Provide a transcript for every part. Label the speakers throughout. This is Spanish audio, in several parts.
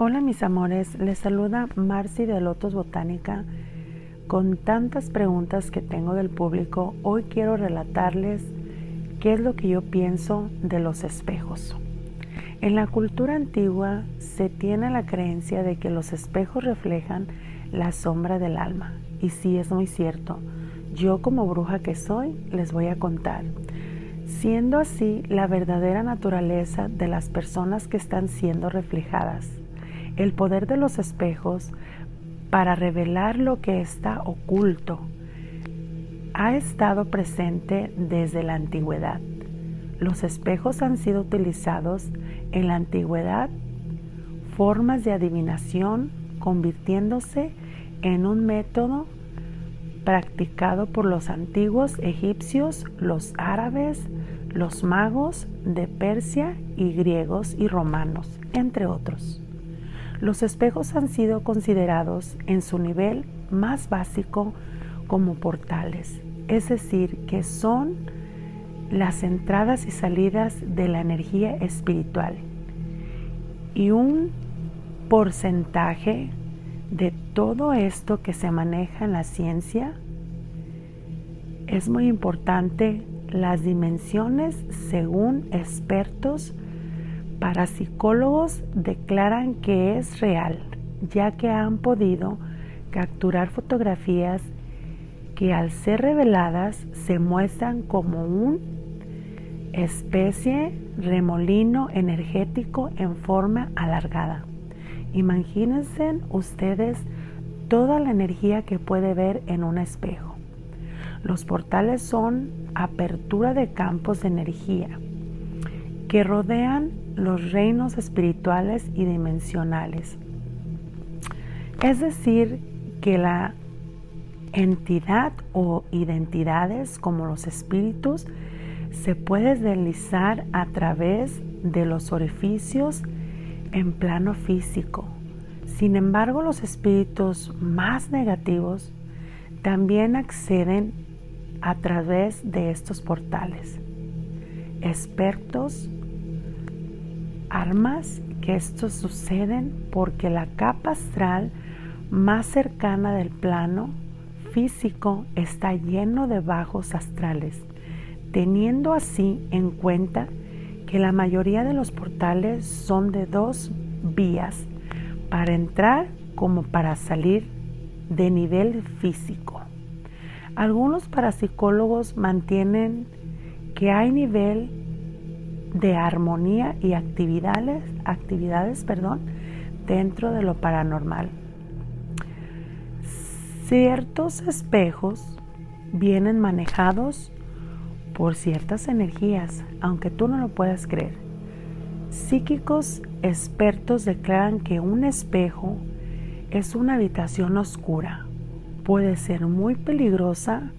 Speaker 1: Hola mis amores, les saluda Marcy de Lotos Botánica. Con tantas preguntas que tengo del público, hoy quiero relatarles qué es lo que yo pienso de los espejos. En la cultura antigua se tiene la creencia de que los espejos reflejan la sombra del alma. Y sí, es muy cierto. Yo como bruja que soy, les voy a contar. Siendo así la verdadera naturaleza de las personas que están siendo reflejadas el poder de los espejos para revelar lo que está oculto ha estado presente desde la antigüedad. Los espejos han sido utilizados en la antigüedad formas de adivinación convirtiéndose en un método practicado por los antiguos egipcios, los árabes, los magos de Persia y griegos y romanos, entre otros. Los espejos han sido considerados en su nivel más básico como portales, es decir, que son las entradas y salidas de la energía espiritual. Y un porcentaje de todo esto que se maneja en la ciencia es muy importante las dimensiones según expertos parapsicólogos declaran que es real, ya que han podido capturar fotografías que al ser reveladas se muestran como una especie remolino energético en forma alargada. Imagínense ustedes toda la energía que puede ver en un espejo. Los portales son apertura de campos de energía que rodean los reinos espirituales y dimensionales. Es decir, que la entidad o identidades como los espíritus se puede deslizar a través de los orificios en plano físico. Sin embargo, los espíritus más negativos también acceden a través de estos portales. Expertos armas que esto suceden porque la capa astral más cercana del plano físico está lleno de bajos astrales, teniendo así en cuenta que la mayoría de los portales son de dos vías, para entrar como para salir de nivel físico. Algunos parapsicólogos mantienen que hay nivel de armonía y actividades, actividades perdón, dentro de lo paranormal. Ciertos espejos vienen manejados por ciertas energías, aunque tú no lo puedas creer. Psíquicos expertos declaran que un espejo es una habitación oscura. Puede ser muy peligrosa,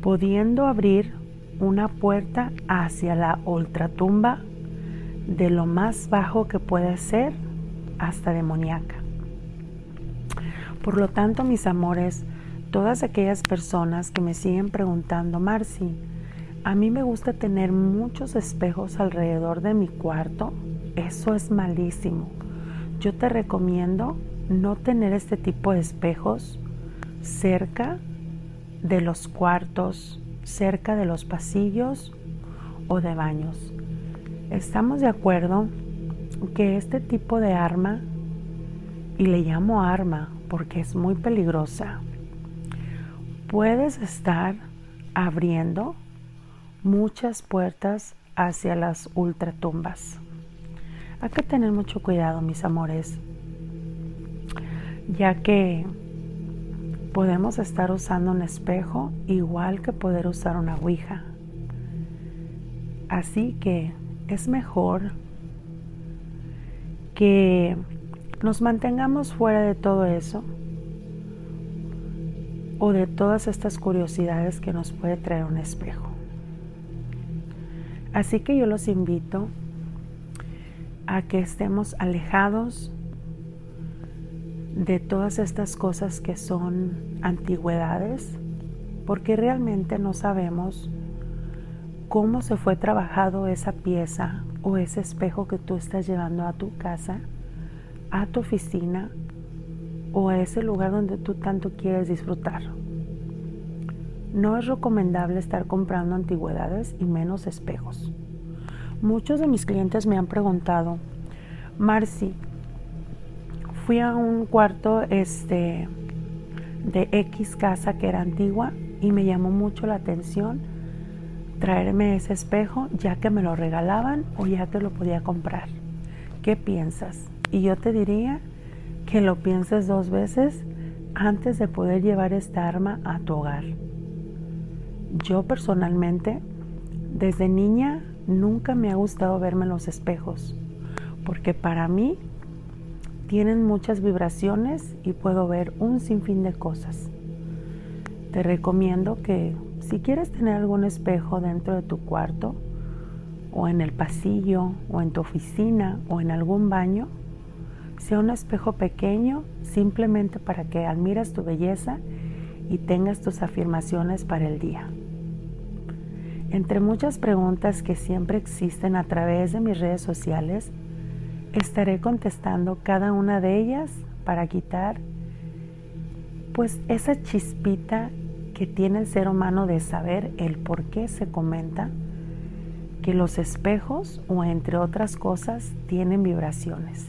Speaker 1: pudiendo abrir una puerta hacia la ultratumba de lo más bajo que puede ser hasta demoníaca. Por lo tanto, mis amores, todas aquellas personas que me siguen preguntando, Marcy, a mí me gusta tener muchos espejos alrededor de mi cuarto, eso es malísimo. Yo te recomiendo no tener este tipo de espejos cerca de los cuartos, cerca de los pasillos o de baños. Estamos de acuerdo que este tipo de arma, y le llamo arma porque es muy peligrosa, puedes estar abriendo muchas puertas hacia las ultratumbas. Hay que tener mucho cuidado, mis amores, ya que podemos estar usando un espejo igual que poder usar una ouija. Así que es mejor que nos mantengamos fuera de todo eso o de todas estas curiosidades que nos puede traer un espejo. Así que yo los invito a que estemos alejados de todas estas cosas que son antigüedades, porque realmente no sabemos cómo se fue trabajado esa pieza o ese espejo que tú estás llevando a tu casa a tu oficina o a ese lugar donde tú tanto quieres disfrutar. No es recomendable estar comprando antigüedades y menos espejos. Muchos de mis clientes me han preguntado, Marcy, fui a un cuarto este, de X casa que era antigua y me llamó mucho la atención traerme ese espejo ya que me lo regalaban o ya que lo podía comprar. ¿Qué piensas? Y yo te diría que lo pienses dos veces antes de poder llevar esta arma a tu hogar. Yo personalmente, desde niña, nunca me ha gustado verme en los espejos, porque para mí tienen muchas vibraciones y puedo ver un sinfín de cosas. Te recomiendo que si quieres tener algún espejo dentro de tu cuarto, o en el pasillo, o en tu oficina, o en algún baño, sea un espejo pequeño simplemente para que admires tu belleza y tengas tus afirmaciones para el día. Entre muchas preguntas que siempre existen a través de mis redes sociales, estaré contestando cada una de ellas para quitar pues esa chispita que tiene el ser humano de saber el por qué se comenta que los espejos o entre otras cosas tienen vibraciones.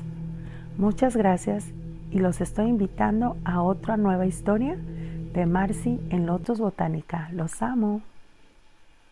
Speaker 1: Muchas gracias y los estoy invitando a otra nueva historia de Marcy en Lotus Botánica. Los amo.